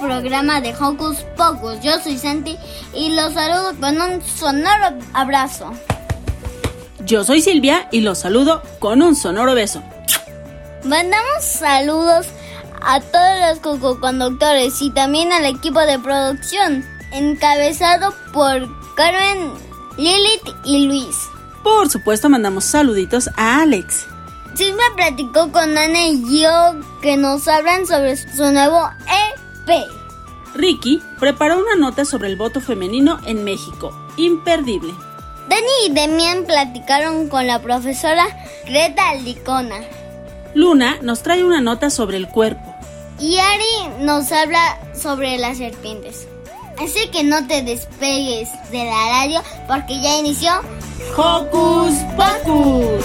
Programa de Hocus Pocus. Yo soy Santi y los saludo con un sonoro abrazo. Yo soy Silvia y los saludo con un sonoro beso. Mandamos saludos a todos los cococonductores y también al equipo de producción, encabezado por Carmen, Lilith y Luis. Por supuesto, mandamos saluditos a Alex. Silvia platicó con Ana y Gio que nos hablan sobre su nuevo EP. Ricky preparó una nota sobre el voto femenino en México. Imperdible. Dani y Demian platicaron con la profesora Greta Aldicona. Luna nos trae una nota sobre el cuerpo. Y Ari nos habla sobre las serpientes. Así que no te despegues de la radio porque ya inició Hocus Pocus.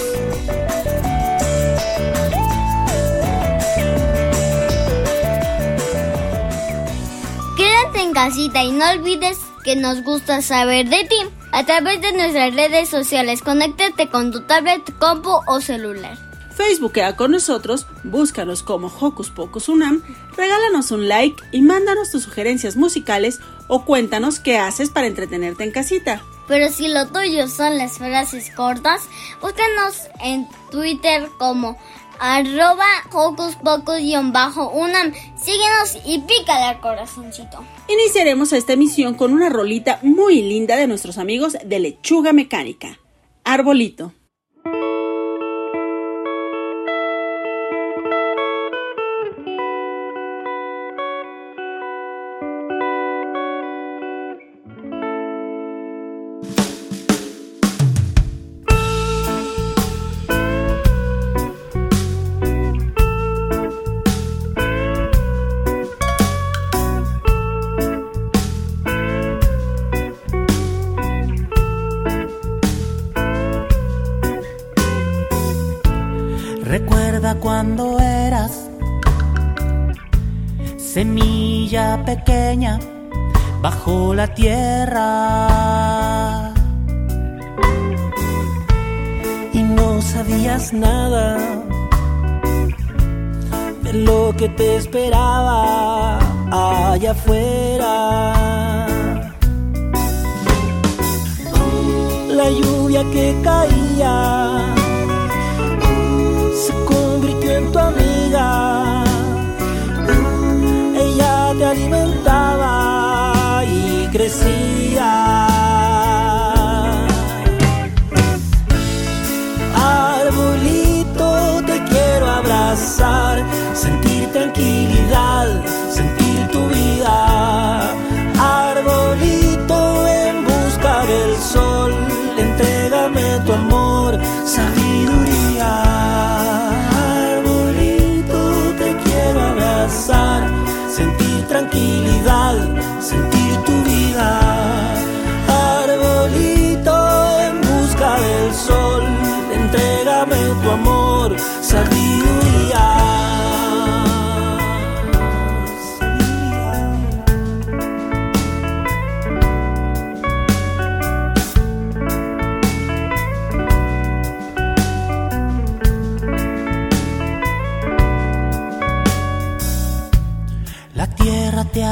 Quédate en casita y no olvides que nos gusta saber de ti a través de nuestras redes sociales. Conéctate con tu tablet, compu o celular. Facebookea con nosotros, búscanos como Hocus Pocus Unam, regálanos un like y mándanos tus sugerencias musicales o cuéntanos qué haces para entretenerte en casita. Pero si lo tuyo son las frases cortas, búscanos en Twitter como arroba hocus pocus-unam. Síguenos y pícale al corazoncito. Iniciaremos esta emisión con una rolita muy linda de nuestros amigos de Lechuga Mecánica. Arbolito. Bajo la tierra y no sabías nada de lo que te esperaba allá afuera. La lluvia que caía se convirtió en tu amiga. Ella te alimentaba Arbolito, te quiero abrazar, sentir tranquilidad, sentir tu vida. Arbolito, en busca del sol, entrégame tu amor, sabiduría. Arbolito, te quiero abrazar, sentir tranquilidad,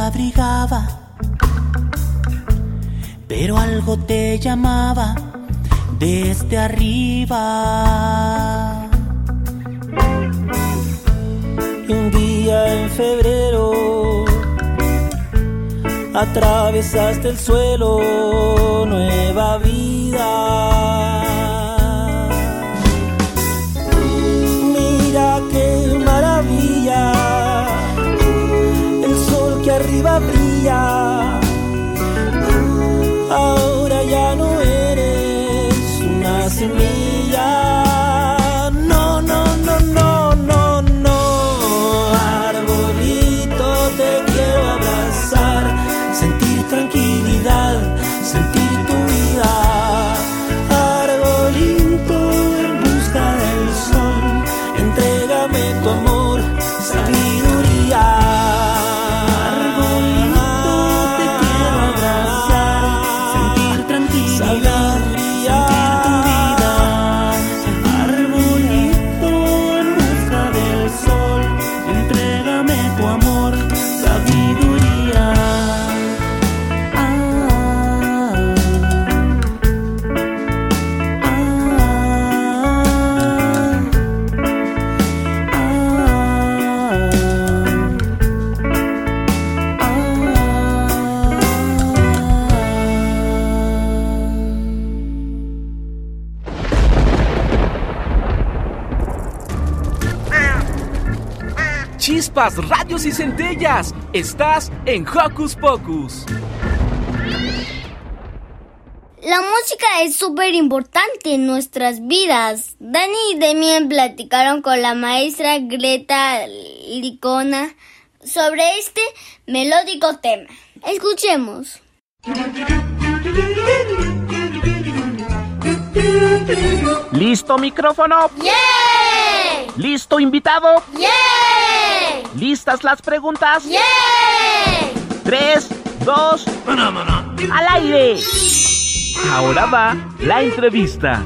abrigaba, pero algo te llamaba desde arriba. Un día en febrero atravesaste el suelo, nueva vida. Chispas, radios y centellas. Estás en Hocus Pocus. La música es súper importante en nuestras vidas. Dani y Demien platicaron con la maestra Greta Licona sobre este melódico tema. Escuchemos. ¿Listo micrófono? ¡Yay! ¿Listo invitado? ¡Yay! ¿Listas las preguntas? ¡Yay! Tres, dos, al aire. Ahora va la entrevista.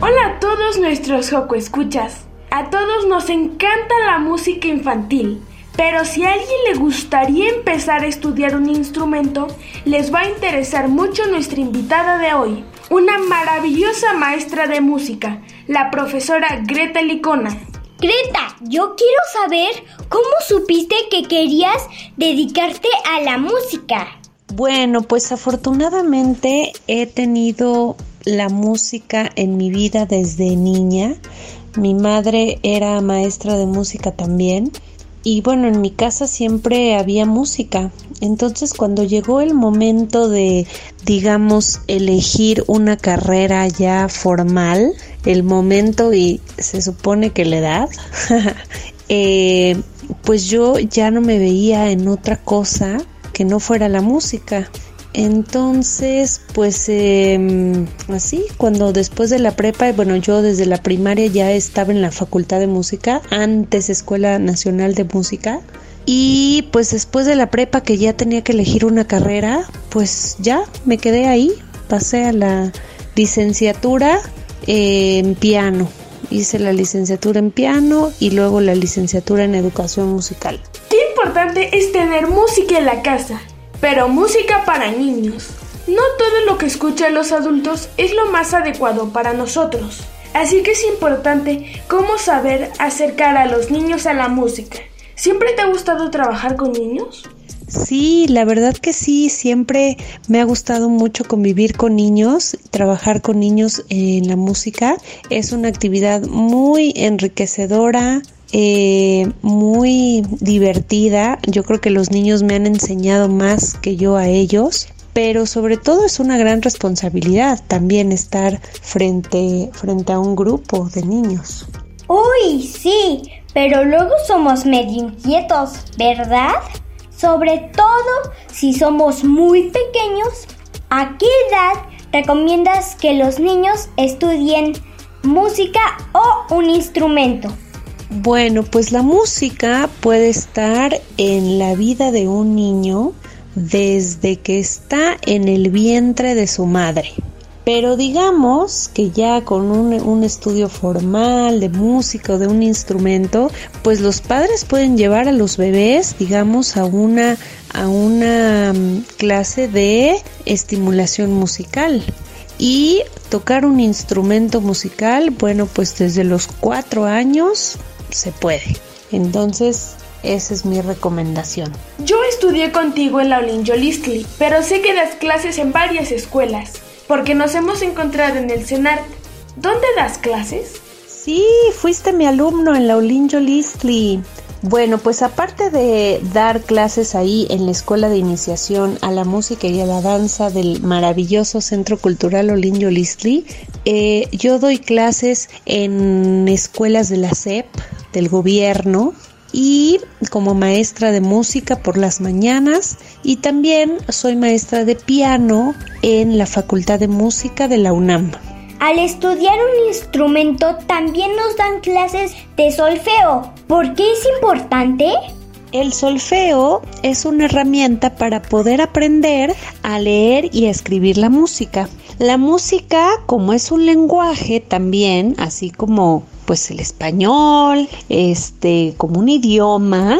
Hola a todos nuestros Joco Escuchas. A todos nos encanta la música infantil, pero si a alguien le gustaría empezar a estudiar un instrumento, les va a interesar mucho nuestra invitada de hoy, una maravillosa maestra de música, la profesora Greta Licona. Greta, yo quiero saber cómo supiste que querías dedicarte a la música. Bueno, pues afortunadamente he tenido la música en mi vida desde niña. Mi madre era maestra de música también. Y bueno, en mi casa siempre había música. Entonces cuando llegó el momento de, digamos, elegir una carrera ya formal, el momento y se supone que la edad, eh, pues yo ya no me veía en otra cosa que no fuera la música. Entonces, pues eh, así, cuando después de la prepa, bueno, yo desde la primaria ya estaba en la Facultad de Música, antes Escuela Nacional de Música, y pues después de la prepa que ya tenía que elegir una carrera, pues ya me quedé ahí, pasé a la licenciatura eh, en piano. Hice la licenciatura en piano y luego la licenciatura en educación musical. Qué importante es tener música en la casa, pero música para niños. No todo lo que escuchan los adultos es lo más adecuado para nosotros. Así que es importante cómo saber acercar a los niños a la música. ¿Siempre te ha gustado trabajar con niños? Sí, la verdad que sí, siempre me ha gustado mucho convivir con niños, trabajar con niños en la música. Es una actividad muy enriquecedora, eh, muy divertida. Yo creo que los niños me han enseñado más que yo a ellos. Pero sobre todo es una gran responsabilidad también estar frente, frente a un grupo de niños. Uy, sí, pero luego somos medio inquietos, ¿verdad? Sobre todo si somos muy pequeños. ¿A qué edad recomiendas que los niños estudien música o un instrumento? Bueno, pues la música puede estar en la vida de un niño desde que está en el vientre de su madre. Pero digamos que ya con un, estudio formal de música o de un instrumento, pues los padres pueden llevar a los bebés, digamos, a una, a una mm, clase de estimulación musical. Y tocar un instrumento musical, bueno, pues desde los cuatro años se puede. Entonces, esa es mi recomendación. Yo estudié contigo en la Olinjolistli, pero sé que das clases en varias escuelas porque nos hemos encontrado en el CENART. ¿Dónde das clases? Sí, fuiste mi alumno en la Olinjo Listli. Bueno, pues aparte de dar clases ahí en la escuela de iniciación a la música y a la danza del maravilloso Centro Cultural Olinjo Listli, eh, yo doy clases en escuelas de la SEP, del gobierno, y como maestra de música por las mañanas y también soy maestra de piano en la Facultad de Música de la UNAM. Al estudiar un instrumento también nos dan clases de solfeo. ¿Por qué es importante? El solfeo es una herramienta para poder aprender a leer y a escribir la música. La música, como es un lenguaje también, así como pues el español, este, como un idioma,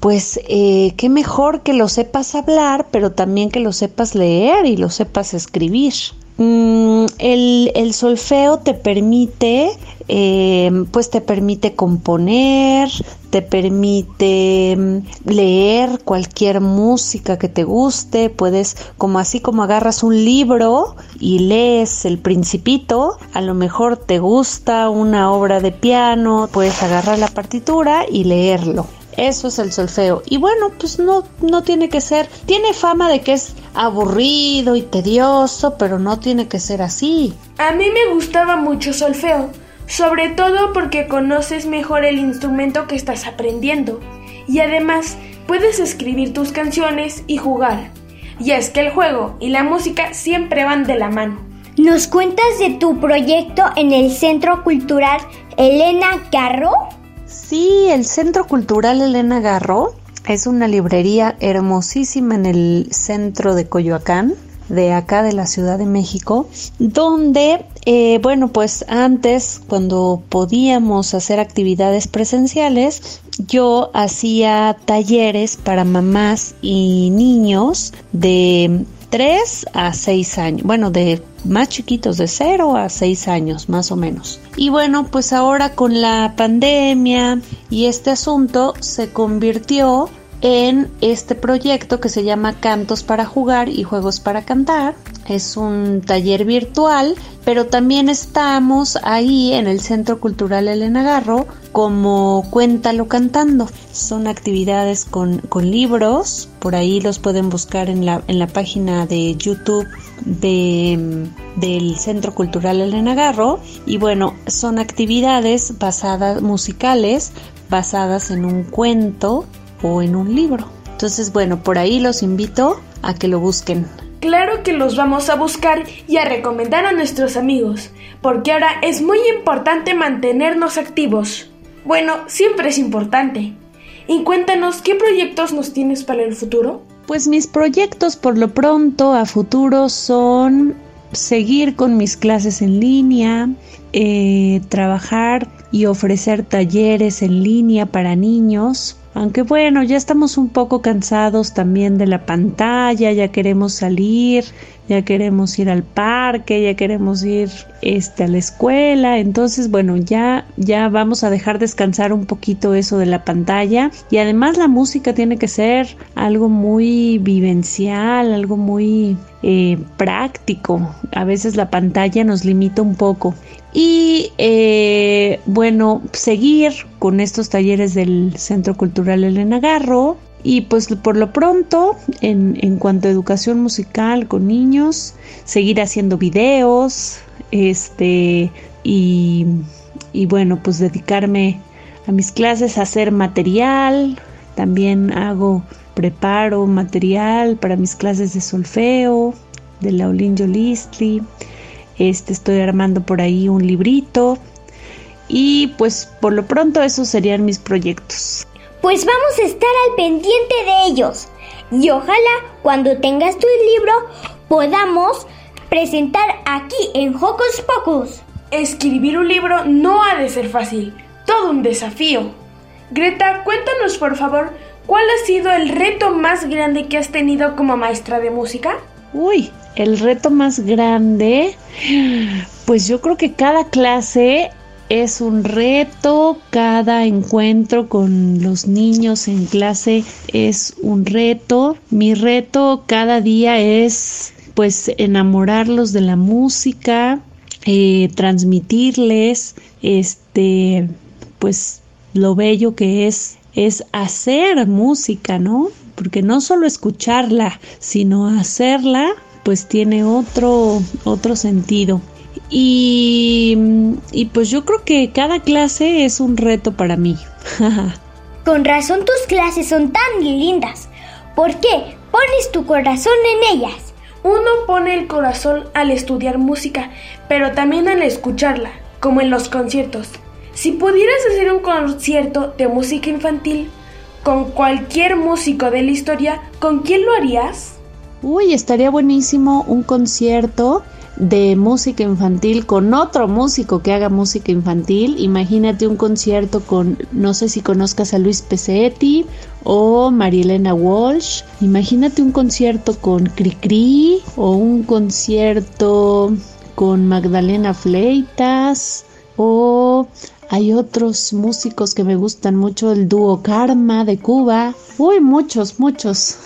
pues eh, qué mejor que lo sepas hablar, pero también que lo sepas leer y lo sepas escribir. Mm, el, solfeo te permite, em, pues te permite componer, te permite mm, leer cualquier música que te guste, puedes, como así como agarras un libro y lees El Principito, a lo mejor te gusta una obra de piano, puedes agarrar la partitura y leerlo. Eso es el solfeo. Y bueno, pues no, no tiene que ser, tiene fama de que es aburrido y tedioso, pero no tiene que ser así. A mí me gustaba mucho solfeo, sobre todo porque conoces mejor el instrumento que estás aprendiendo. Y además puedes escribir tus canciones y jugar. Y es que el juego y la música siempre van de la mano. ¿Nos cuentas de tu proyecto en el Centro Cultural Elena Carro? Sí, el Centro Cultural Elena Garro es una librería hermosísima en el centro de Coyoacán de acá de la Ciudad de México, donde, eh, bueno, pues antes, cuando podíamos hacer actividades presenciales, yo hacía talleres para mamás y niños de 3 a 6 años, bueno, de más chiquitos, de 0 a 6 años más o menos. Y bueno, pues ahora con la pandemia y este asunto se convirtió en este proyecto que se llama Cantos para jugar y juegos para cantar. Es un taller virtual, pero también estamos ahí en el Centro Cultural Elena Garro como Cuéntalo Cantando. Son actividades con, con libros, por ahí los pueden buscar en la, en la página de YouTube de, del Centro Cultural Elena Garro. Y bueno, son actividades basadas, musicales, basadas en un cuento o en un libro. Entonces, bueno, por ahí los invito a que lo busquen. Claro que los vamos a buscar y a recomendar a nuestros amigos, porque ahora es muy importante mantenernos activos. Bueno, siempre es importante. Y cuéntanos, ¿qué proyectos nos tienes para el futuro? Pues mis proyectos por lo pronto a futuro son seguir con mis clases en línea, eh, trabajar y ofrecer talleres en línea para niños, aunque bueno, ya estamos un poco cansados también de la pantalla, ya queremos salir, ya queremos ir al parque, ya queremos ir este, a la escuela, entonces bueno, ya, ya vamos a dejar descansar un poquito eso de la pantalla. Y además la música tiene que ser algo muy vivencial, algo muy eh, práctico, a veces la pantalla nos limita un poco. Y eh, bueno, seguir con estos talleres del Centro Cultural Elena Garro. Y pues por lo pronto, en, en cuanto a educación musical con niños, seguir haciendo videos, este, y, y bueno, pues dedicarme a mis clases, a hacer material, también hago, preparo material para mis clases de solfeo, de la Olinjo Listli, este, estoy armando por ahí un librito. Y pues por lo pronto esos serían mis proyectos. Pues vamos a estar al pendiente de ellos. Y ojalá cuando tengas tu libro podamos presentar aquí en Hocus Pocus. Escribir un libro no ha de ser fácil, todo un desafío. Greta, cuéntanos por favor, ¿cuál ha sido el reto más grande que has tenido como maestra de música? Uy, el reto más grande, pues yo creo que cada clase es un reto, cada encuentro con los niños en clase es un reto. Mi reto cada día es pues enamorarlos de la música, eh, transmitirles este pues lo bello que es es hacer música, ¿no? Porque no solo escucharla, sino hacerla, pues tiene otro otro sentido. Y, y pues yo creo que cada clase es un reto para mí. Con razón tus clases son tan lindas. ¿Por qué? Pones tu corazón en ellas. Uno pone el corazón al estudiar música, pero también al escucharla, como en los conciertos. Si pudieras hacer un concierto de música infantil con cualquier músico de la historia, ¿con quién lo harías? Uy, estaría buenísimo un concierto de música infantil con otro músico que haga música infantil. Imagínate un concierto con, no sé si conozcas a Luis Pesetti o Marielena Walsh. Imagínate un concierto con Cricri o un concierto con Magdalena Fleitas o hay otros músicos que me gustan mucho, el dúo Karma de Cuba. Uy, muchos, muchos.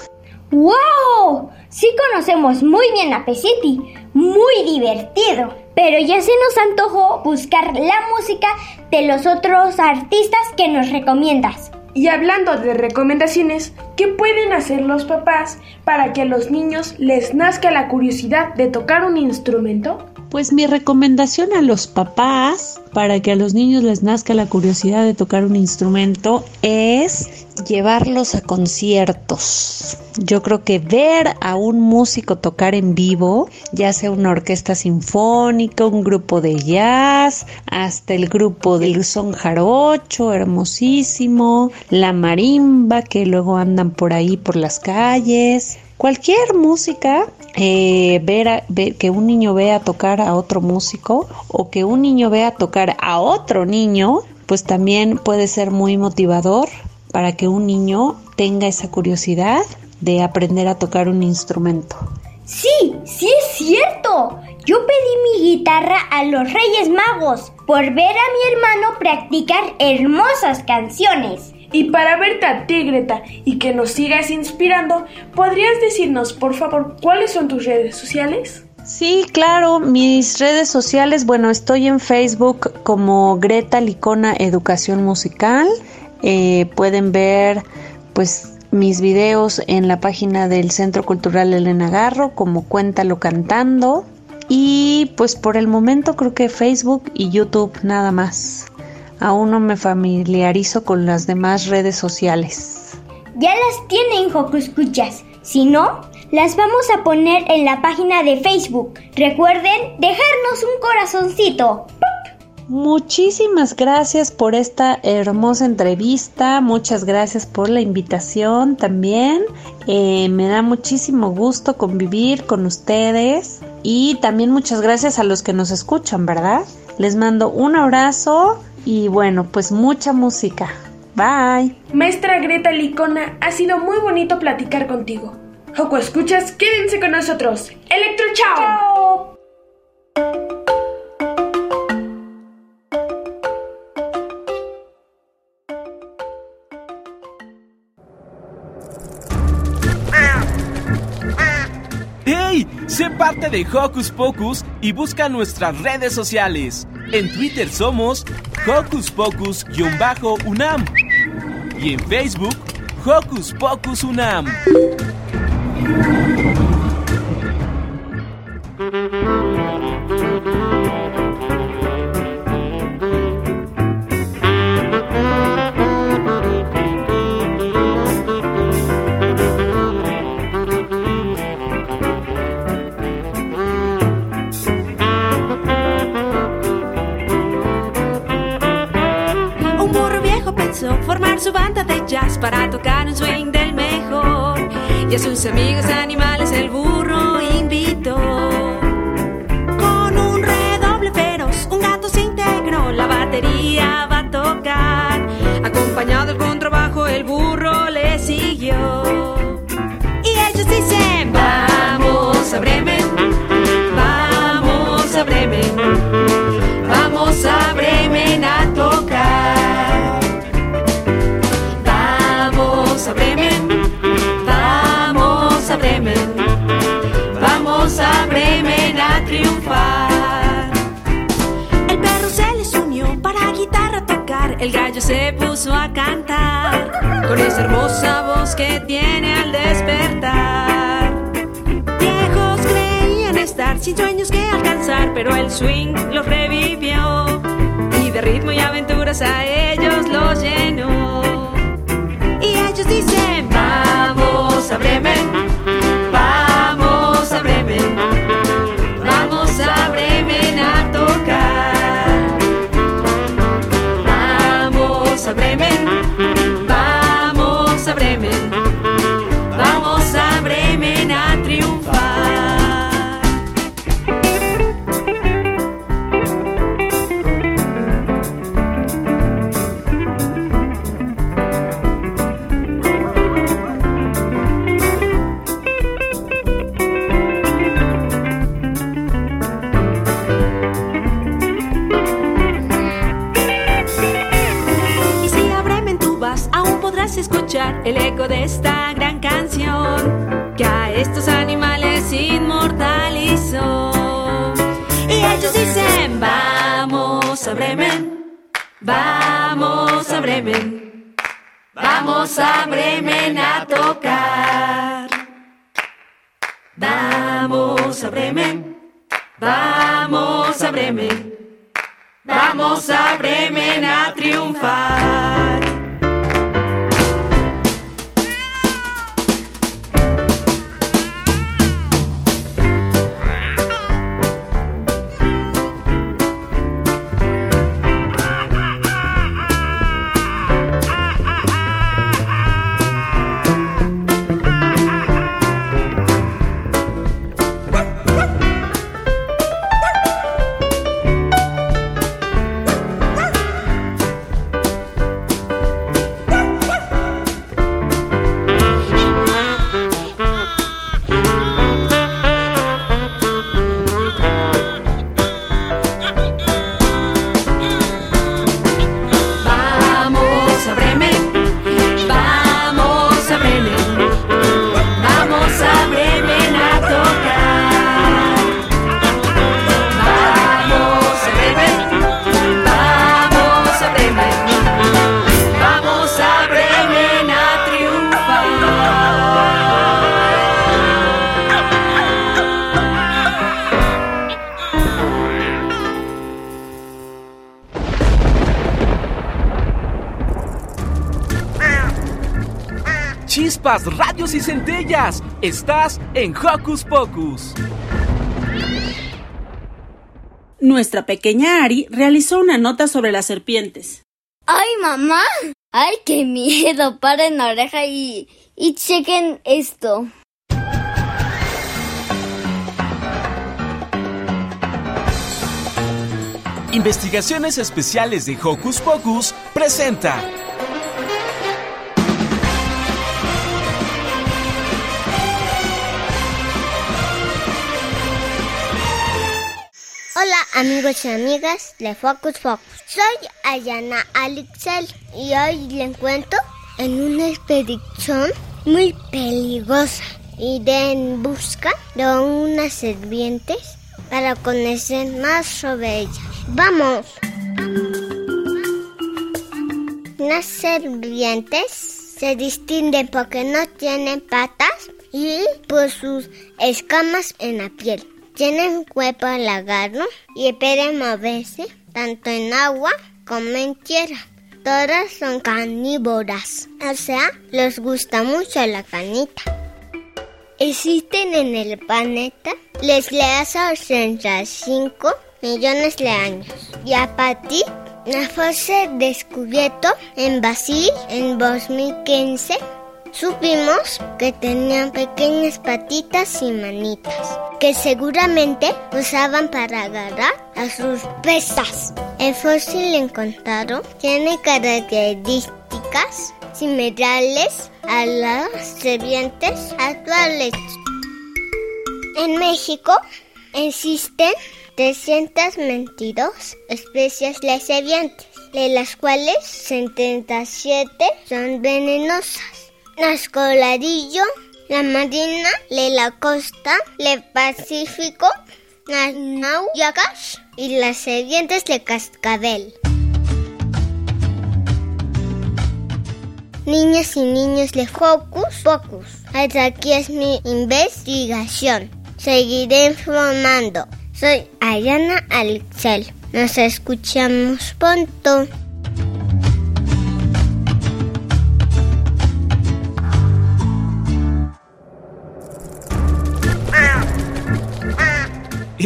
¡Wow! Sí conocemos muy bien a Pesetti, muy divertido. Pero ya se nos antojó buscar la música de los otros artistas que nos recomiendas. Y hablando de recomendaciones, ¿qué pueden hacer los papás para que a los niños les nazca la curiosidad de tocar un instrumento? Pues mi recomendación a los papás para que a los niños les nazca la curiosidad de tocar un instrumento es llevarlos a conciertos. Yo creo que ver a un músico tocar en vivo, ya sea una orquesta sinfónica, un grupo de jazz, hasta el grupo del son jarocho, hermosísimo, la marimba que luego andan por ahí por las calles, cualquier música eh, ver, que un niño vea tocar a otro músico o que un niño vea tocar a otro niño, pues también puede ser muy motivador para que un niño tenga esa curiosidad de aprender a tocar un instrumento. Sí, sí es cierto. Yo pedí mi guitarra a los Reyes Magos por ver a mi hermano practicar hermosas canciones. Y para verte a ti, Greta, y que nos sigas inspirando, ¿podrías decirnos, por favor, cuáles son tus redes sociales? Sí, claro, mis redes sociales, bueno, estoy en Facebook como Greta Licona Educación Musical. Eh, pueden ver, pues, mis videos en la página del Centro Cultural Elena Garro, como Cuéntalo Cantando. Y pues por el momento creo que Facebook y YouTube nada más. Aún no me familiarizo con las demás redes sociales. Ya las tienen, Joco Escuchas. Si no, las vamos a poner en la página de Facebook. Recuerden dejarnos un corazoncito. Muchísimas gracias por esta hermosa entrevista, muchas gracias por la invitación también. Eh, me da muchísimo gusto convivir con ustedes y también muchas gracias a los que nos escuchan, ¿verdad? Les mando un abrazo y bueno, pues mucha música. Bye. Maestra Greta Licona, ha sido muy bonito platicar contigo. Joco, escuchas, quédense con nosotros. Electro Chao. ¡Hey! Sé parte de Hocus Pocus y busca nuestras redes sociales. En Twitter somos Hocus Pocus-UNAM y en Facebook Hocus Pocus UNAM. banda de jazz para tocar un swing del mejor. Y a sus amigos animales el burro invitó. Con un redoble feroz, un gato se integró, la batería va a tocar. Acompañado El perro se les unió para guitarra tocar, el gallo se puso a cantar con esa hermosa voz que tiene al despertar. Viejos creían estar sin sueños que alcanzar, pero el swing los revivió y de ritmo y aventuras a ellos los llenó. Chispas, radios y centellas. Estás en Hocus Pocus. Nuestra pequeña Ari realizó una nota sobre las serpientes. ¡Ay, mamá! ¡Ay, qué miedo! Paren la oreja y, y chequen esto. Investigaciones Especiales de Hocus Pocus presenta. Hola amigos y amigas de Focus Focus. Soy Ayana Alixel y hoy les cuento en una expedición muy peligrosa. Iré en busca de unas serpientes para conocer más sobre ellas. ¡Vamos! Las serpientes se distinguen porque no tienen patas y por sus escamas en la piel. Tienen cuerpo alargado y pueden moverse tanto en agua como en tierra. Todas son carnívoras, o sea, les gusta mucho la canita. Existen en el planeta desde hace 85 millones de años y a partir de fue descubierto en Brasil en 2015 supimos que tenían pequeñas patitas y manitas, que seguramente usaban para agarrar a sus presas. El fósil encontrado tiene características similares a las serpientes actuales. En México existen 322 especies de serpientes, de las cuales 77 son venenosas. Las colarillo, la marina, de la costa, el Pacífico, las nauyacas y las serpientes de cascabel. Niñas y niños de Hocus Pocus, hasta aquí es mi investigación. Seguiré informando. Soy Ayana Alexel. Nos escuchamos pronto.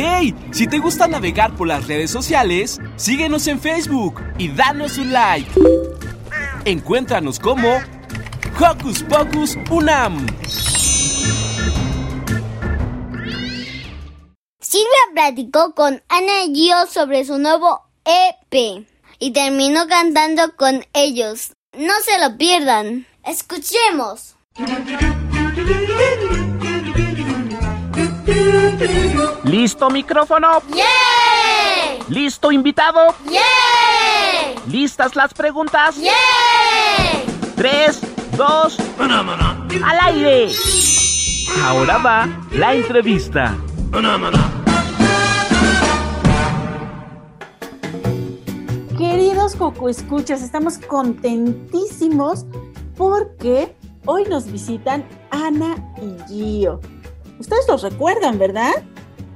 ¡Hey! Si te gusta navegar por las redes sociales, síguenos en Facebook y danos un like. Encuéntranos como Hocus Pocus Unam. Silvia platicó con Ana y Gio sobre su nuevo EP y terminó cantando con ellos. No se lo pierdan. Escuchemos. ¿Listo micrófono? ¡Yeah! ¿Listo invitado? ¡Yeah! ¿Listas las preguntas? ¡Yeah! Tres, dos, al aire. Ahora va la entrevista. Queridos Coco Escuchas, estamos contentísimos porque hoy nos visitan Ana y Gio. Ustedes los recuerdan, ¿verdad?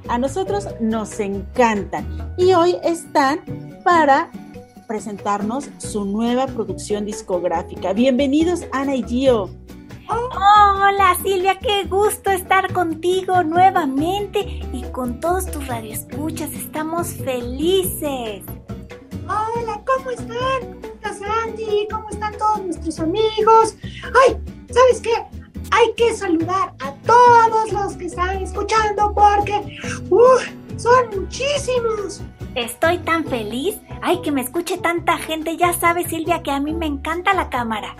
A nosotros nos encantan y hoy están para presentarnos su nueva producción discográfica. Bienvenidos Ana y Gio. hola Silvia, qué gusto estar contigo nuevamente y con todos tus radioescuchas. Estamos felices. Hola, ¿cómo están? ¿Cómo estás Andy? ¿Cómo están todos nuestros amigos? ¡Ay! ¿Sabes qué? Hay que saludar a todos los que están escuchando porque ¡uh! son muchísimos. Estoy tan feliz. Ay, que me escuche tanta gente. Ya sabes, Silvia, que a mí me encanta la cámara.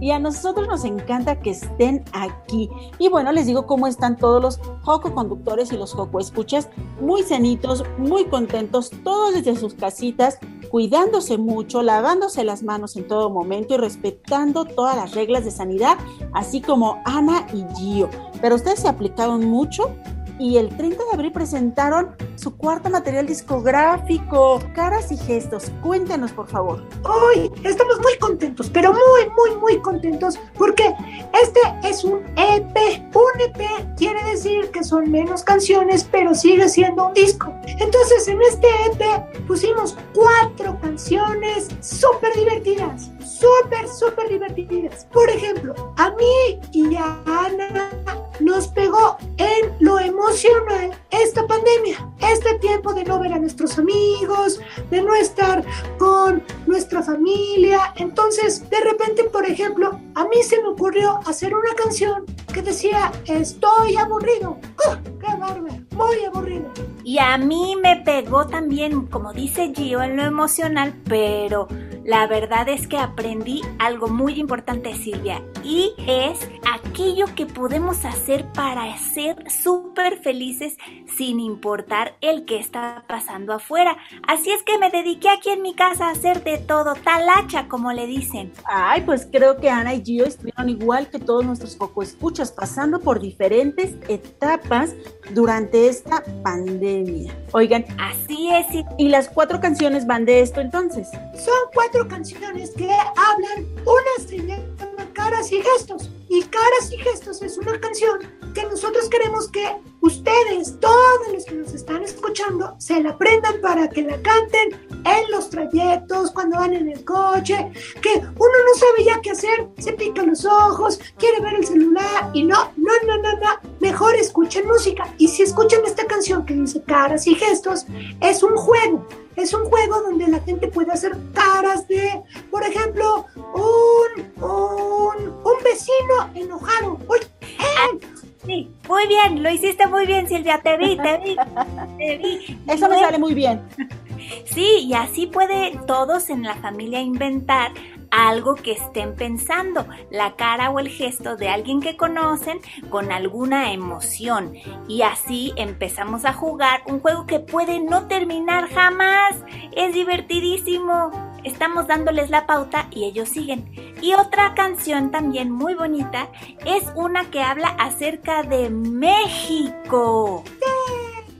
Y a nosotros nos encanta que estén aquí. Y bueno, les digo cómo están todos los Joco conductores y los Joco escuchas. Muy sanitos, muy contentos, todos desde sus casitas, cuidándose mucho, lavándose las manos en todo momento y respetando todas las reglas de sanidad, así como Ana y Gio. Pero ustedes se aplicaron mucho y el 30 de abril presentaron su cuarto material discográfico, Caras y Gestos. Cuéntenos, por favor. Hoy estamos muy contentos, pero muy, muy, muy contentos porque este es un EP. Un EP quiere decir que son menos canciones, pero sigue siendo un disco. Entonces, en este EP pusimos cuatro canciones súper divertidas súper, súper divertidas. Por ejemplo, a mí y a Ana nos pegó en lo emocional esta pandemia, este tiempo de no ver a nuestros amigos, de no estar con nuestra familia. Entonces, de repente, por ejemplo, a mí se me ocurrió hacer una canción que decía, estoy aburrido. ¡Oh, ¡Qué bárbaro! Muy aburrido. Y a mí me pegó también, como dice Gio, en lo emocional, pero la verdad es que aprendí algo muy importante, Silvia, y es aquello que podemos hacer para ser súper felices sin importar el que está pasando afuera. Así es que me dediqué aquí en mi casa a hacer de todo, talacha, como le dicen. Ay, pues creo que Ana y Gio estuvieron igual que todos nuestros poco escuchas, pasando por diferentes etapas durante esta pandemia. Oigan, así es. ¿Y las cuatro canciones van de esto entonces? Son cuatro canciones que hablan, una se Caras y Gestos. Y Caras y Gestos es una canción que nosotros queremos que ustedes, todos los que nos están escuchando, se la aprendan para que la canten en los trayectos, cuando van en el coche, que uno no sabe ya qué hacer, se pica los ojos, quiere ver el celular y no, no, no, no, no, mejor escuchen música. Y si escuchan esta canción que dice Caras y Gestos, es un juego. Es un juego donde la gente puede hacer caras de, muy bien, lo hiciste muy bien, Silvia, te vi, te vi, te vi. Eso me sale muy bien. Sí, y así puede todos en la familia inventar algo que estén pensando, la cara o el gesto de alguien que conocen con alguna emoción. Y así empezamos a jugar un juego que puede no terminar jamás. Es divertidísimo. Estamos dándoles la pauta y ellos siguen. Y otra canción también muy bonita es una que habla acerca de México.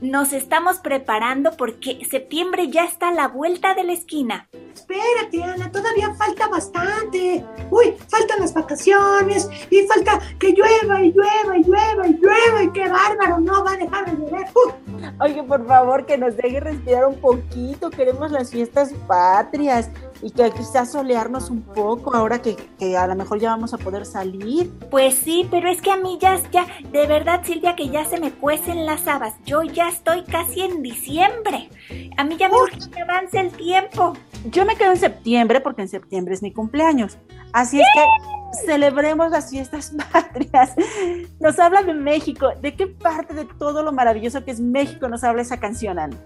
Nos estamos preparando porque septiembre ya está a la vuelta de la esquina. Espérate, Ana, todavía falta bastante. Uy, faltan las vacaciones y falta que llueva y llueva y llueva y llueva y qué bárbaro, no va a dejar de llover. Uh. Oye, por favor, que nos deje respirar un poquito. Queremos las fiestas patrias y que quizás solearnos un poco ahora que, que, a lo mejor ya vamos a poder salir. Pues sí, pero es que a mí ya, ya, de verdad Silvia, que ya se me cuecen las habas. Yo ya estoy casi en diciembre. A mí ya me urge que avance el tiempo. Yo me quedo en septiembre porque en septiembre es mi cumpleaños. Así es que celebremos las fiestas patrias. Nos habla de México. ¿De qué parte de todo lo maravilloso que es México nos habla esa canción, Ana?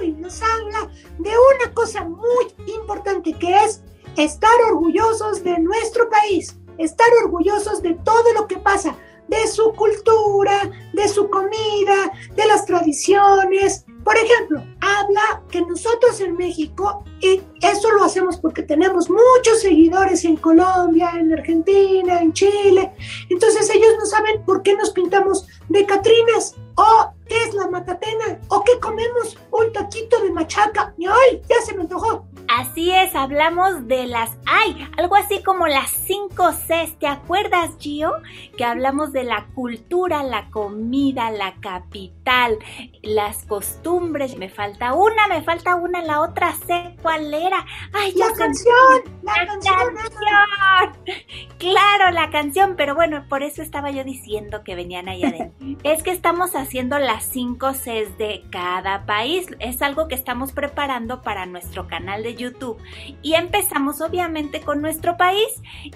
Uy, nos habla de una cosa muy importante que es estar orgullosos de nuestro país, estar orgullosos de todo lo que pasa, de su cultura, de su comida, de las tradiciones. Por ejemplo, habla que nosotros en México, y eso lo hacemos porque tenemos muchos seguidores en Colombia, en Argentina, en Chile, entonces ellos no saben por qué nos pintamos de Catrinas o qué es la matatena o qué comemos un taquito de machaca. Y ¡ay! Ya se me antojó. Así es, hablamos de las, ay, algo así como las 5 Cs, ¿te acuerdas, Gio? Que hablamos de la cultura, la comida, la capital, las costumbres. Me falta una, me falta una, la otra C, ¿cuál era? Ay, ya la canción, la, la canción. canción. Claro, la canción, pero bueno, por eso estaba yo diciendo que venían allá adentro. es que estamos haciendo las 5 Cs de cada país. Es algo que estamos preparando para nuestro canal de YouTube. Y empezamos obviamente con nuestro país.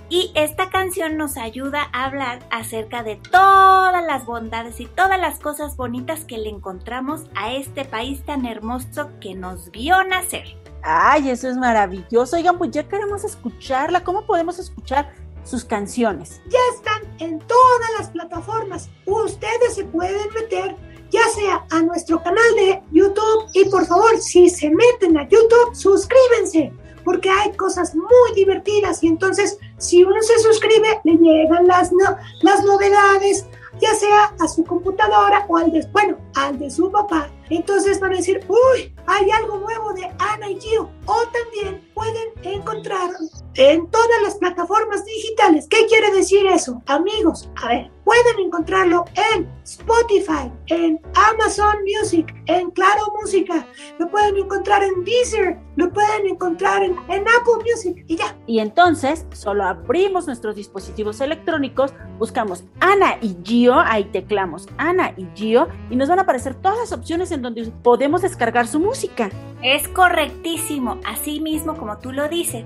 Y esta canción nos ayuda a hablar acerca de todas las bondades y todas las cosas bonitas que le encontramos a este país tan hermoso que nos vio nacer. Ay, eso es maravilloso. Oigan, pues ya queremos escucharla. ¿Cómo podemos escuchar sus canciones? Ya están en todas las plataformas. Ustedes se pueden meter ya sea a nuestro canal de YouTube y por favor, si se meten a YouTube, suscríbanse porque hay cosas muy divertidas y entonces si uno se suscribe le llegan las, no, las novedades ya sea a su computadora o al de, bueno, al de su papá. Entonces van a decir, uy, hay algo nuevo de Ana y Gio. O también pueden encontrar en todas las plataformas digitales. ¿Qué quiere decir eso? Amigos, a ver, pueden encontrarlo en Spotify, en Amazon Music, en Claro Música, lo pueden encontrar en Deezer, lo pueden encontrar en, en Apple Music y ya. Y entonces solo abrimos nuestros dispositivos electrónicos, buscamos Ana y Gio, ahí teclamos Ana y Gio y nos van a aparecer todas las opciones en donde podemos descargar su música. Es correctísimo, así mismo como tú lo dices.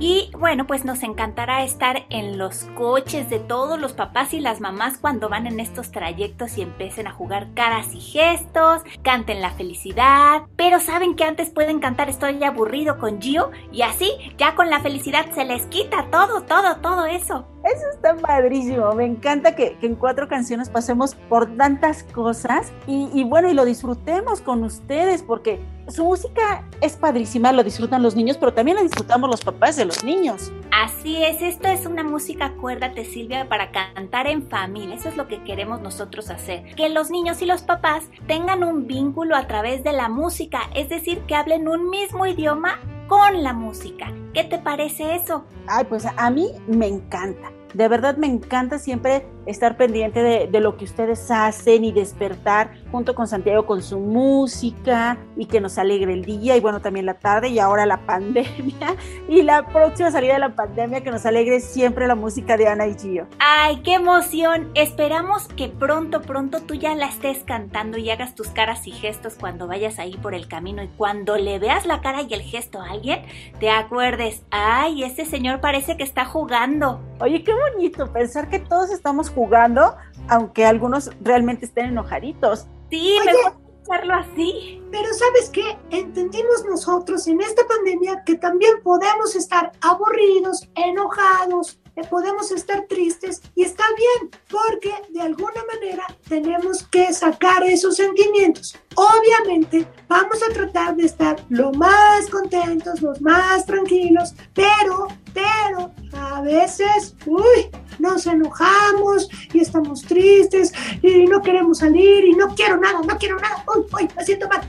Y bueno, pues nos encantará estar en los coches de todos los papás y las mamás cuando van en estos trayectos y empiecen a jugar caras y gestos, canten la felicidad, pero saben que antes pueden cantar estoy aburrido con Gio y así ya con la felicidad se les quita todo, todo, todo eso. Eso está padrísimo. Me encanta que, en cuatro canciones pasemos por tantas cosas y, y, bueno, y lo disfrutemos con ustedes porque su música es padrísima, lo disfrutan los niños, pero también la disfrutamos los papás de los niños. Así es, esto es una música, acuérdate Silvia, para cantar en familia. Eso es lo que queremos nosotros hacer. Que los niños y los papás tengan un vínculo a través de la música, es decir, que hablen un mismo idioma con la música. ¿Qué te parece eso? Ay, pues a mí me encanta. De verdad me encanta siempre estar pendiente de, de, lo que ustedes hacen y despertar junto con Santiago con su música y que nos alegre el día y bueno también la tarde y ahora la pandemia y la próxima salida de la pandemia que nos alegre siempre la música de Ana y Gio. ¡Ay, qué emoción! Esperamos que pronto, pronto tú ya la estés cantando y hagas tus caras y gestos cuando vayas ahí por el camino y cuando le veas la cara y el gesto a alguien, te acuerdes, ¡ay, ese señor parece que está jugando! Oye, qué bonito pensar que todos estamos jugando, aunque algunos realmente estén enojaditos. Sí, Oye, me gusta escucharlo así. Pero ¿sabes qué? Entendimos nosotros en esta pandemia que también podemos estar aburridos, enojados, podemos estar tristes y está bien, porque de alguna manera tenemos que sacar esos sentimientos. Obviamente vamos a tratar de estar lo más contentos, los más tranquilos, pero, pero a veces, uy, nos enojamos y estamos tristes y no queremos salir y no quiero nada, no quiero nada, uy, uy, me siento mal.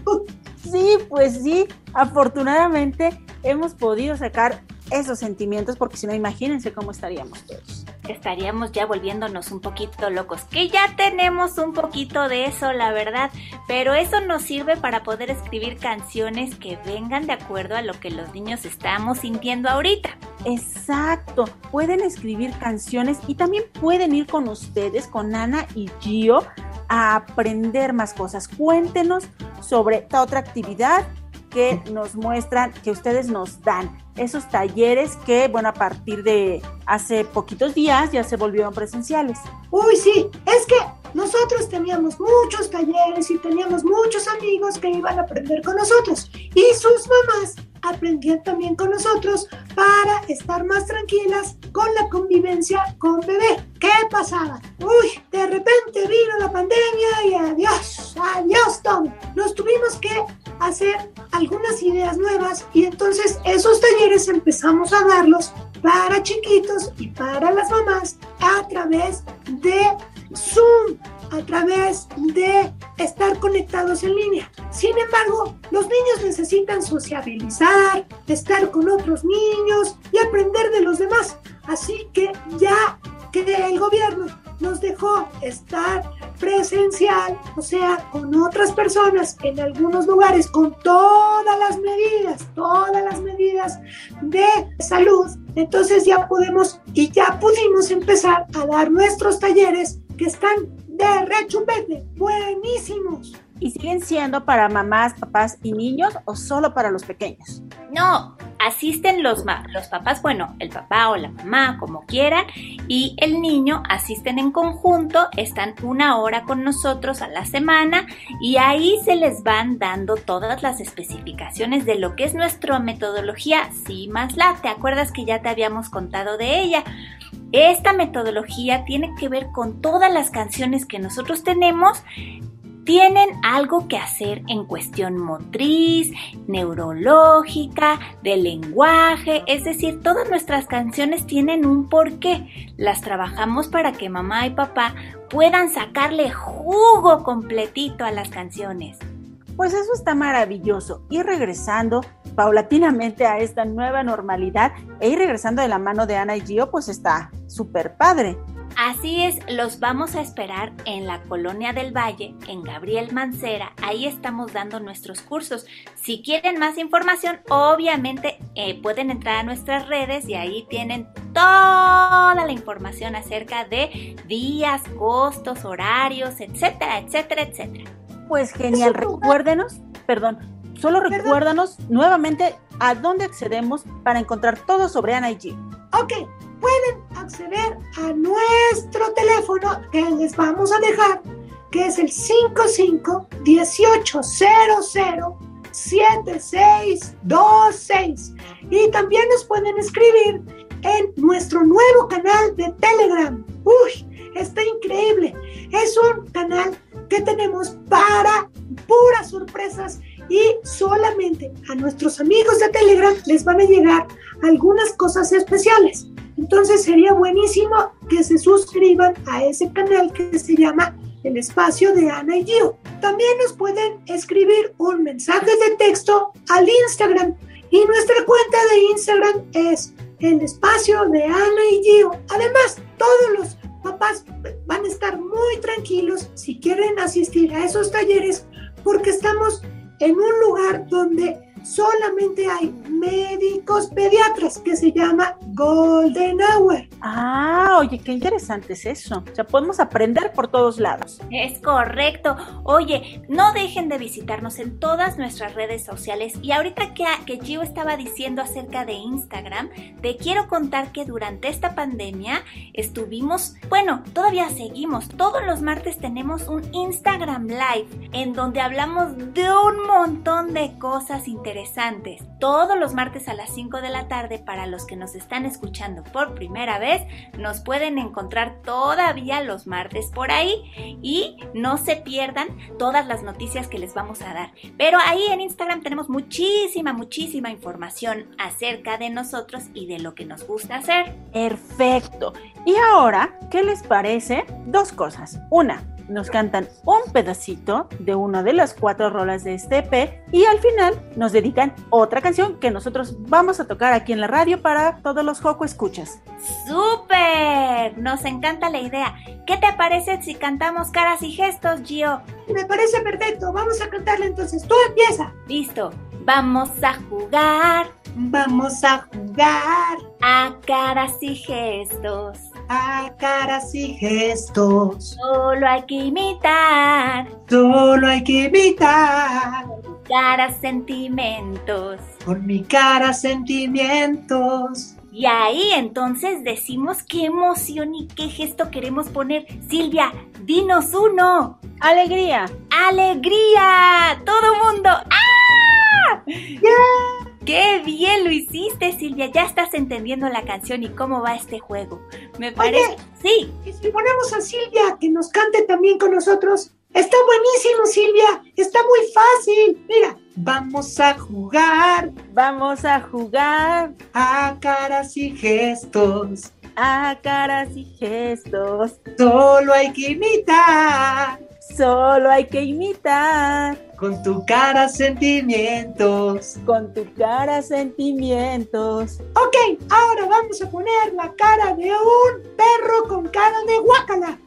Sí, pues sí, afortunadamente hemos podido sacar esos sentimientos porque si no, imagínense cómo estaríamos todos. Estaríamos ya volviéndonos un poquito locos, que ya tenemos un poquito de eso, la verdad, pero eso nos sirve para poder escribir canciones que vengan de acuerdo a lo que los niños estamos sintiendo ahorita. Exacto, pueden escribir canciones y también pueden ir con ustedes, con Ana y Gio, a aprender más cosas. Cuéntenos sobre esta otra actividad que nos muestran, que ustedes nos dan. Esos talleres que, bueno, a partir de hace poquitos días ya se volvieron presenciales. Uy, sí, es que nosotros teníamos muchos talleres y teníamos muchos amigos que iban a aprender con nosotros y sus mamás aprendían también con nosotros para estar más tranquilas con la convivencia con bebé. ¿Qué pasaba? Uy, de repente vino la pandemia y adiós, adiós todo. Nos tuvimos que hacer algunas ideas nuevas y entonces esos talleres empezamos a darlos para chiquitos y para las mamás a través de Zoom a través de estar conectados en línea. Sin embargo, los niños necesitan sociabilizar, estar con otros niños y aprender de los demás. Así que ya que el gobierno nos dejó estar presencial, o sea, con otras personas en algunos lugares, con todas las medidas, todas las medidas de salud, entonces ya podemos y ya pudimos empezar a dar nuestros talleres que están de rechupete, buenísimos. ¿Y siguen siendo para mamás, papás y niños o solo para los pequeños? No, asisten los, los papás, bueno, el papá o la mamá, como quieran, y el niño asisten en conjunto, están una hora con nosotros a la semana y ahí se les van dando todas las especificaciones de lo que es nuestra metodología Sí más La. ¿Te acuerdas que ya te habíamos contado de ella? Esta metodología tiene que ver con todas las canciones que nosotros tenemos tienen algo que hacer en cuestión motriz, neurológica, de lenguaje, es decir, todas nuestras canciones tienen un porqué. Las trabajamos para que mamá y papá puedan sacarle jugo completito a las canciones. Pues eso está maravilloso. Y regresando paulatinamente a esta nueva normalidad e ir regresando de la mano de Ana y Gio, pues está súper padre. Así es, los vamos a esperar en la Colonia del Valle, en Gabriel Mancera. Ahí estamos dando nuestros cursos. Si quieren más información, obviamente eh, pueden entrar a nuestras redes y ahí tienen toda la información acerca de días, costos, horarios, etcétera, etcétera, etcétera. Pues genial, recuérdenos, perdón, solo recuérdanos nuevamente a dónde accedemos para encontrar todo sobre Ana y G. Ok, pueden acceder a nuestro teléfono que les vamos a dejar, que es el 55 1800 7626. Y también nos pueden escribir en nuestro nuevo canal de Telegram. Uy, está increíble. Es un canal que tenemos para puras sorpresas y solamente a nuestros amigos de Telegram les van a llegar algunas cosas especiales. Entonces sería buenísimo que se suscriban a ese canal que se llama El Espacio de Ana y Gio. También nos pueden escribir un mensaje de texto al Instagram y nuestra cuenta de Instagram es El Espacio de Ana y Gio. Además, todos los papás van a estar muy tranquilos si quieren asistir a esos talleres porque estamos en un lugar donde solamente hay médicos pediatras que se llama Golden Hour. Ah, oye, qué interesante es eso. O sea, podemos aprender por todos lados. Es correcto. Oye, no dejen de visitarnos en todas nuestras redes sociales. Y ahorita que, que Gio estaba diciendo acerca de Instagram, te quiero contar que durante esta pandemia estuvimos, bueno, todavía seguimos. Todos los martes tenemos un Instagram Live en donde hablamos de un montón de cosas interesantes. Todos los martes a las 5 de la tarde para los que nos están escuchando por primera vez, nos pueden encontrar todavía los martes por ahí y no se pierdan todas las noticias que les vamos a dar. Pero ahí en Instagram tenemos muchísima, muchísima información acerca de nosotros y de lo que nos gusta hacer. Perfecto. Y ahora, ¿qué les parece? Dos cosas. Una, nos cantan un pedacito de una de las cuatro rolas de este EP y al final nos dedican otra canción que nosotros vamos a tocar aquí en la radio para todos los Joco Escuchas. ¡Súper! Nos encanta la idea. ¿Qué te parece si cantamos caras y gestos, Gio? Me parece perfecto. Vamos a cantarle entonces. Tú empieza. Listo. Vamos a jugar. Vamos a jugar. A caras y gestos. A caras y gestos. Solo hay que imitar. Solo hay que imitar. Caras sentimientos. Con mi cara sentimientos. Y ahí entonces decimos qué emoción y qué gesto queremos poner. Silvia, dinos uno. Alegría. Alegría. Todo mundo. ¡Ah! ¡Qué bien lo hiciste, Silvia! Ya estás entendiendo la canción y cómo va este juego. Me parece. Oye, sí. Y si ponemos a Silvia que nos cante también con nosotros. Está buenísimo, Silvia. Está muy fácil. Mira, vamos a jugar. Vamos a jugar. A caras y gestos. A caras y gestos. Solo hay que imitar. Solo hay que imitar. Con tu cara sentimientos. Con tu cara sentimientos. Ok, ahora vamos a poner la cara de un perro con cara de guácala.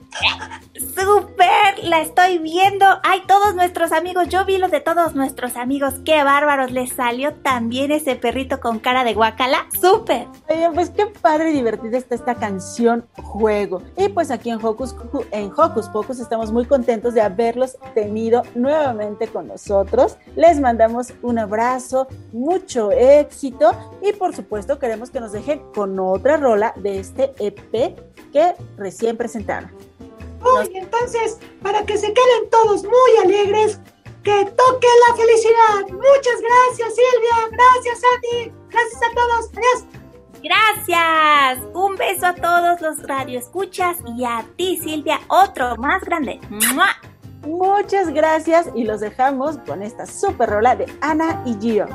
¡Súper! La estoy viendo. ¡Ay, todos nuestros amigos! Yo vi los de todos nuestros amigos. ¡Qué bárbaros! Les salió también ese perrito con cara de guacala. ¡Súper! Pues qué padre y divertida está esta canción juego. Y pues aquí en Hocus, en Hocus Pocus estamos muy contentos de haberlos tenido nuevamente con nosotros. Les mandamos un abrazo, mucho éxito y por supuesto queremos que nos dejen con otra rola de este EP que recién presentaron. Uy, entonces, para que se queden todos muy alegres, que toque la felicidad. Muchas gracias, Silvia. Gracias a ti. Gracias a todos. Adiós. Gracias. Un beso a todos los radioescuchas y a ti, Silvia, otro más grande. ¡Mua! Muchas gracias y los dejamos con esta super rola de Ana y Gio.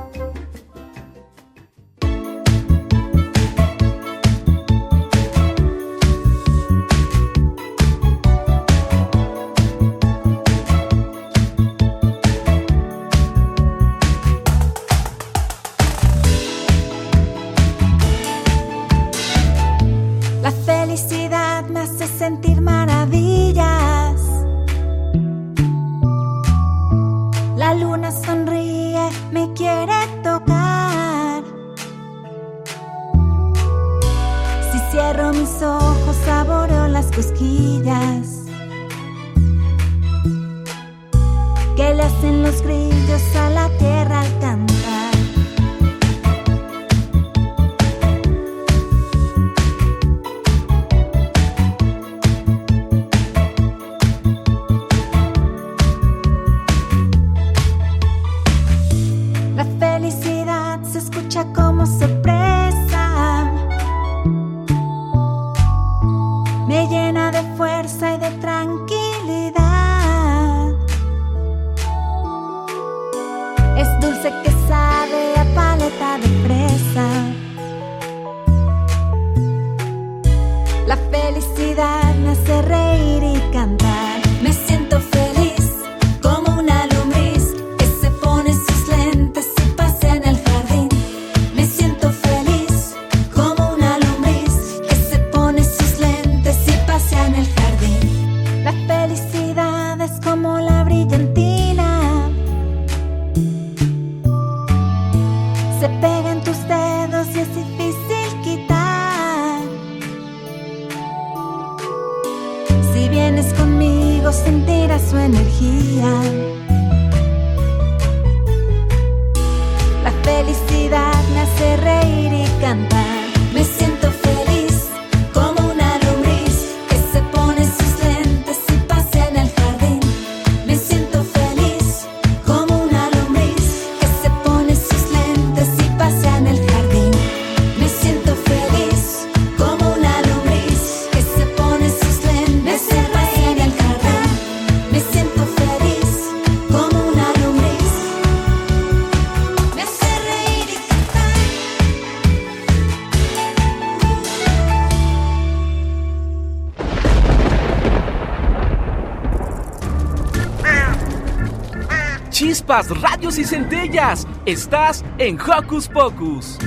Chispas, radios y centellas. Estás en Hocus Pocus.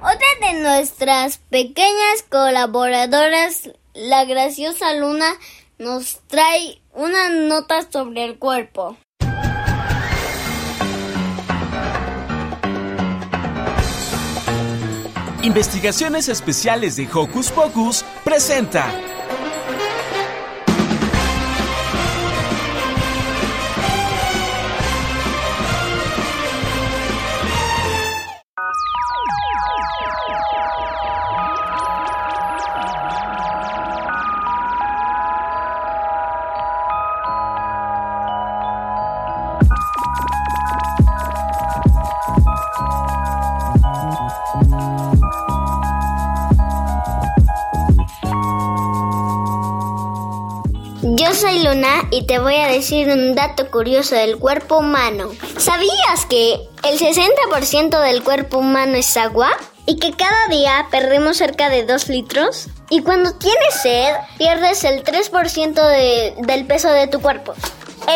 Otra de nuestras pequeñas colaboradoras, la graciosa Luna, nos trae una nota sobre el cuerpo. Investigaciones Especiales de Hocus Pocus presenta. Y te voy a decir un dato curioso del cuerpo humano. ¿Sabías que el 60% del cuerpo humano es agua? ¿Y que cada día perdemos cerca de 2 litros? Y cuando tienes sed, pierdes el 3% de- del peso de tu cuerpo.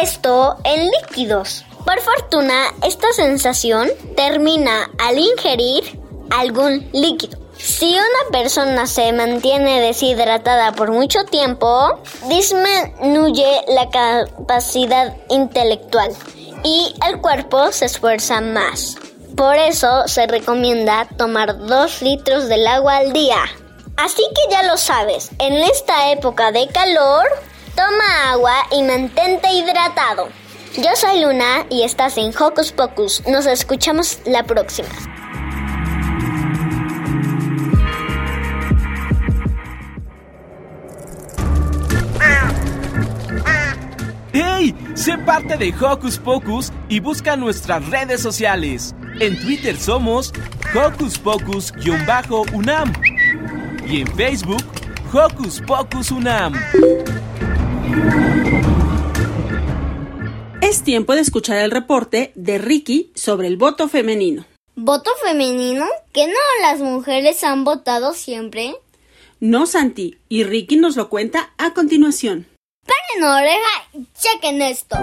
Esto en líquidos. Por fortuna, esta sensación termina al ingerir algún líquido. Si una persona se mantiene deshidratada por mucho tiempo, disminuye la capacidad intelectual y el cuerpo se esfuerza más. Por eso se recomienda tomar 2 litros del agua al día. Así que ya lo sabes, en esta época de calor, toma agua y mantente hidratado. Yo soy Luna y estás en Hocus Pocus. Nos escuchamos la próxima. Sé parte de Hocus Pocus y busca nuestras redes sociales. En Twitter somos Hocus Pocus-UNAM y en Facebook Hocus Pocus UNAM. Es tiempo de escuchar el reporte de Ricky sobre el voto femenino. ¿Voto femenino? ¿Que no las mujeres han votado siempre? No, Santi, y Ricky nos lo cuenta a continuación. Paren oreja y chequen esto.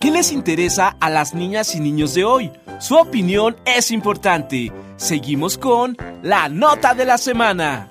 ¿Qué les interesa a las niñas y niños de hoy? Su opinión es importante. Seguimos con la nota de la semana.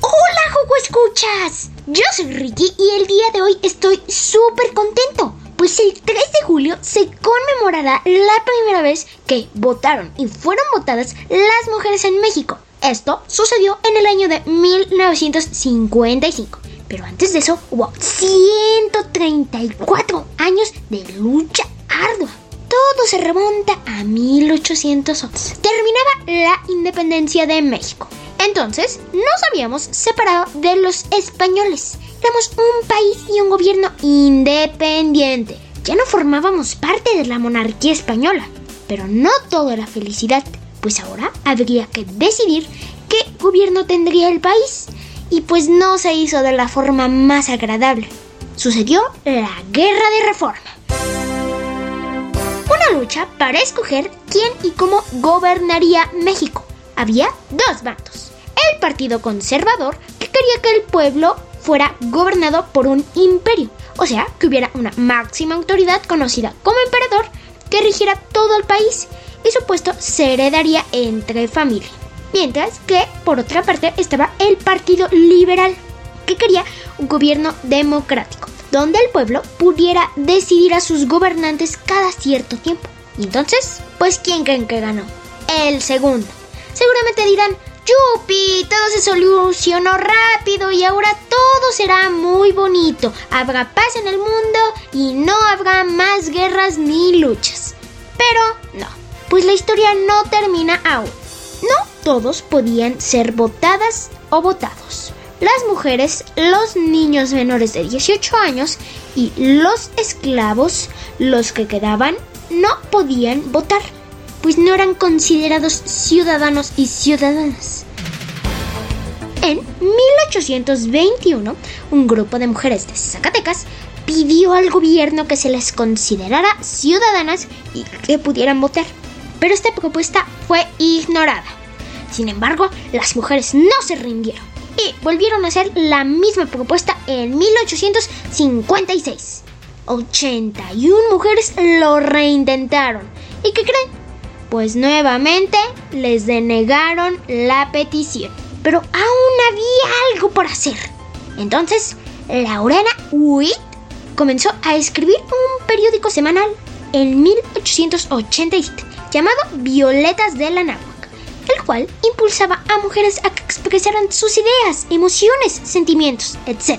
Hola, Joco Escuchas. Yo soy Ricky y el día de hoy estoy súper contento. Pues el 3 de julio se conmemorará la primera vez que votaron y fueron votadas las mujeres en México. Esto sucedió en el año de 1955. Pero antes de eso hubo 134 años de lucha ardua. Todo se remonta a 1811. Terminaba la independencia de México. Entonces nos habíamos separado de los españoles. Un país y un gobierno independiente. Ya no formábamos parte de la monarquía española. Pero no todo era felicidad, pues ahora habría que decidir qué gobierno tendría el país. Y pues no se hizo de la forma más agradable. Sucedió la Guerra de Reforma una lucha para escoger quién y cómo gobernaría México. Había dos bandos. El Partido Conservador, que quería que el pueblo fuera gobernado por un imperio, o sea, que hubiera una máxima autoridad conocida como emperador que rigiera todo el país y su puesto se heredaría entre familia. Mientras que, por otra parte, estaba el Partido Liberal, que quería un gobierno democrático, donde el pueblo pudiera decidir a sus gobernantes cada cierto tiempo. Y entonces, pues ¿quién creen que ganó? El segundo. Seguramente dirán, Yupi, todo se solucionó rápido y ahora todo será muy bonito. Habrá paz en el mundo y no habrá más guerras ni luchas. Pero no, pues la historia no termina aún. No todos podían ser votadas o votados. Las mujeres, los niños menores de 18 años y los esclavos, los que quedaban, no podían votar, pues no eran considerados ciudadanos y ciudadanas. En 1821, un grupo de mujeres de Zacatecas pidió al gobierno que se les considerara ciudadanas y que pudieran votar, pero esta propuesta fue ignorada. Sin embargo, las mujeres no se rindieron y volvieron a hacer la misma propuesta en 1856. 81 mujeres lo reintentaron. ¿Y qué creen? Pues nuevamente les denegaron la petición. Pero aún había algo por hacer. Entonces, Laurena Witt comenzó a escribir un periódico semanal en 1887 llamado Violetas de la Náhuac, el cual impulsaba a mujeres a que expresaran sus ideas, emociones, sentimientos, etc.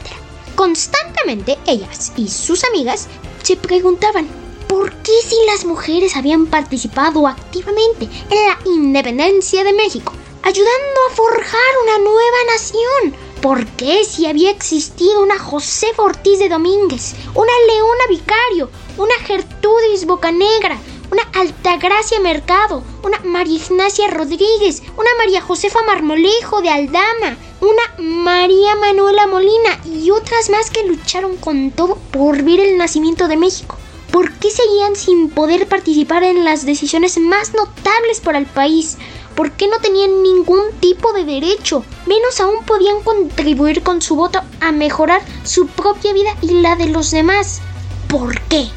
Constantemente ellas y sus amigas se preguntaban por qué si las mujeres habían participado activamente en la independencia de México, ayudando a forjar una nueva nación, por qué si había existido una Josefa Ortiz de Domínguez, una Leona Vicario, una Gertrudis Bocanegra, una Altagracia Mercado, una María Ignacia Rodríguez, una María Josefa Marmolejo de Aldama, una María Manuela Molina y otras más que lucharon con todo por ver el nacimiento de México. ¿Por qué seguían sin poder participar en las decisiones más notables para el país? ¿Por qué no tenían ningún tipo de derecho? Menos aún podían contribuir con su voto a mejorar su propia vida y la de los demás. ¿Por qué?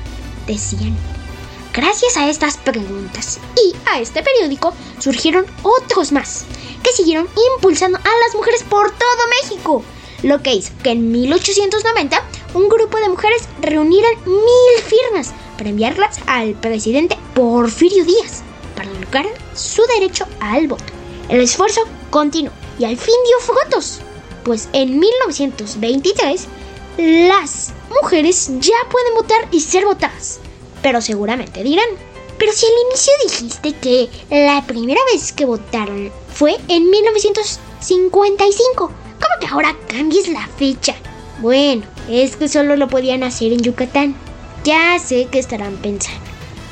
Decían. Gracias a estas preguntas y a este periódico surgieron otros más que siguieron impulsando a las mujeres por todo México, lo que hizo que en 1890 un grupo de mujeres reunieran mil firmas para enviarlas al presidente Porfirio Díaz para lograr su derecho al voto. El esfuerzo continuó y al fin dio frutos, pues en 1923 las mujeres ya pueden votar y ser votadas. Pero seguramente dirán, pero si al inicio dijiste que la primera vez que votaron fue en 1955, ¿cómo que ahora cambies la fecha? Bueno, es que solo lo podían hacer en Yucatán. Ya sé que estarán pensando.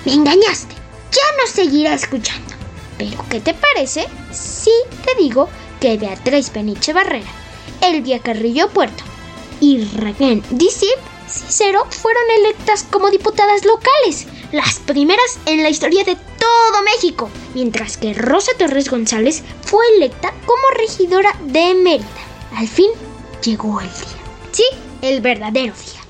Me engañaste. Ya no seguiré escuchando. Pero ¿qué te parece si te digo que Beatriz Peniche Barrera, Elvia Carrillo Puerto y Raquel Disip Cicero fueron electas como diputadas locales, las primeras en la historia de todo México, mientras que Rosa Torres González fue electa como regidora de Mérida. Al fin llegó el día. Sí, el verdadero día.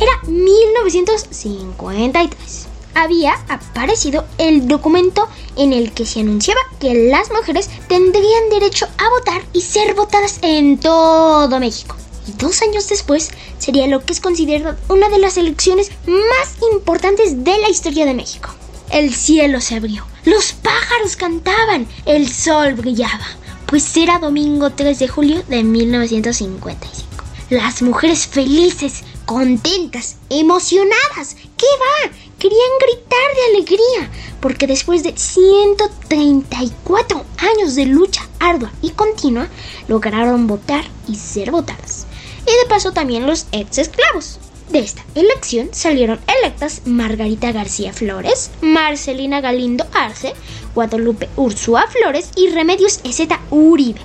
Era 1953. Había aparecido el documento en el que se anunciaba que las mujeres tendrían derecho a votar y ser votadas en todo México y dos años después sería lo que es considerado una de las elecciones más importantes de la historia de México. El cielo se abrió, los pájaros cantaban, el sol brillaba, pues era domingo 3 de julio de 1955. Las mujeres felices, contentas, emocionadas, ¿qué va? Querían gritar de alegría, porque después de 134 años de lucha ardua y continua, lograron votar y ser votadas y de paso también los ex esclavos. De esta elección salieron electas Margarita García Flores, Marcelina Galindo Arce, Guadalupe Ursúa Flores y Remedios Ezeta Uribe.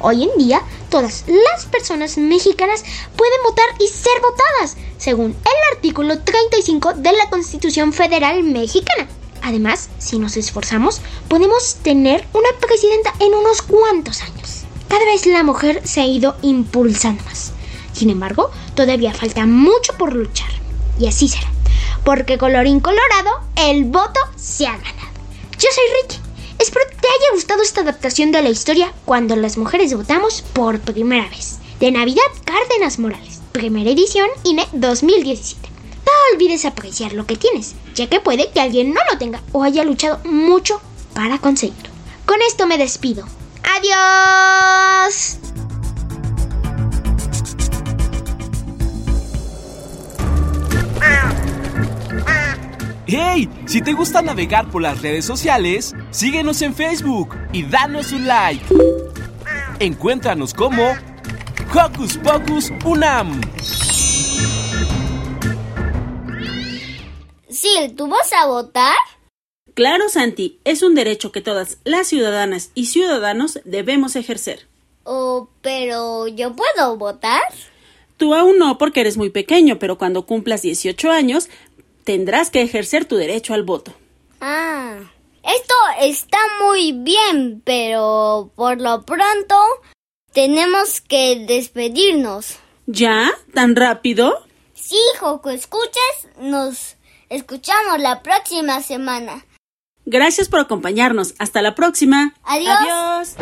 Hoy en día, todas las personas mexicanas pueden votar y ser votadas, según el artículo 35 de la Constitución Federal Mexicana. Además, si nos esforzamos, podemos tener una presidenta en unos cuantos años. Cada vez la mujer se ha ido impulsando más. Sin embargo, todavía falta mucho por luchar. Y así será. Porque colorín colorado, el voto se ha ganado. Yo soy Ricky. Espero te haya gustado esta adaptación de la historia cuando las mujeres votamos por primera vez. De Navidad Cárdenas Morales. primera edición INE 2017. No olvides apreciar lo que tienes, ya que puede que alguien no lo tenga o haya luchado mucho para conseguirlo. Con esto me despido. ¡Adiós! ¡Hey! Si te gusta navegar por las redes sociales, síguenos en Facebook y danos un like. Encuéntranos como Hocus Pocus Unam. Sil, ¿tú vas a votar? Claro, Santi, es un derecho que todas las ciudadanas y ciudadanos debemos ejercer. Oh, pero ¿yo puedo votar? Tú aún no porque eres muy pequeño, pero cuando cumplas 18 años tendrás que ejercer tu derecho al voto. Ah, esto está muy bien, pero por lo pronto tenemos que despedirnos. ¿Ya? ¿Tan rápido? Sí, Joco, escuchas, nos escuchamos la próxima semana. Gracias por acompañarnos. Hasta la próxima. Adiós. Adiós.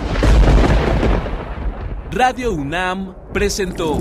Radio UNAM presentó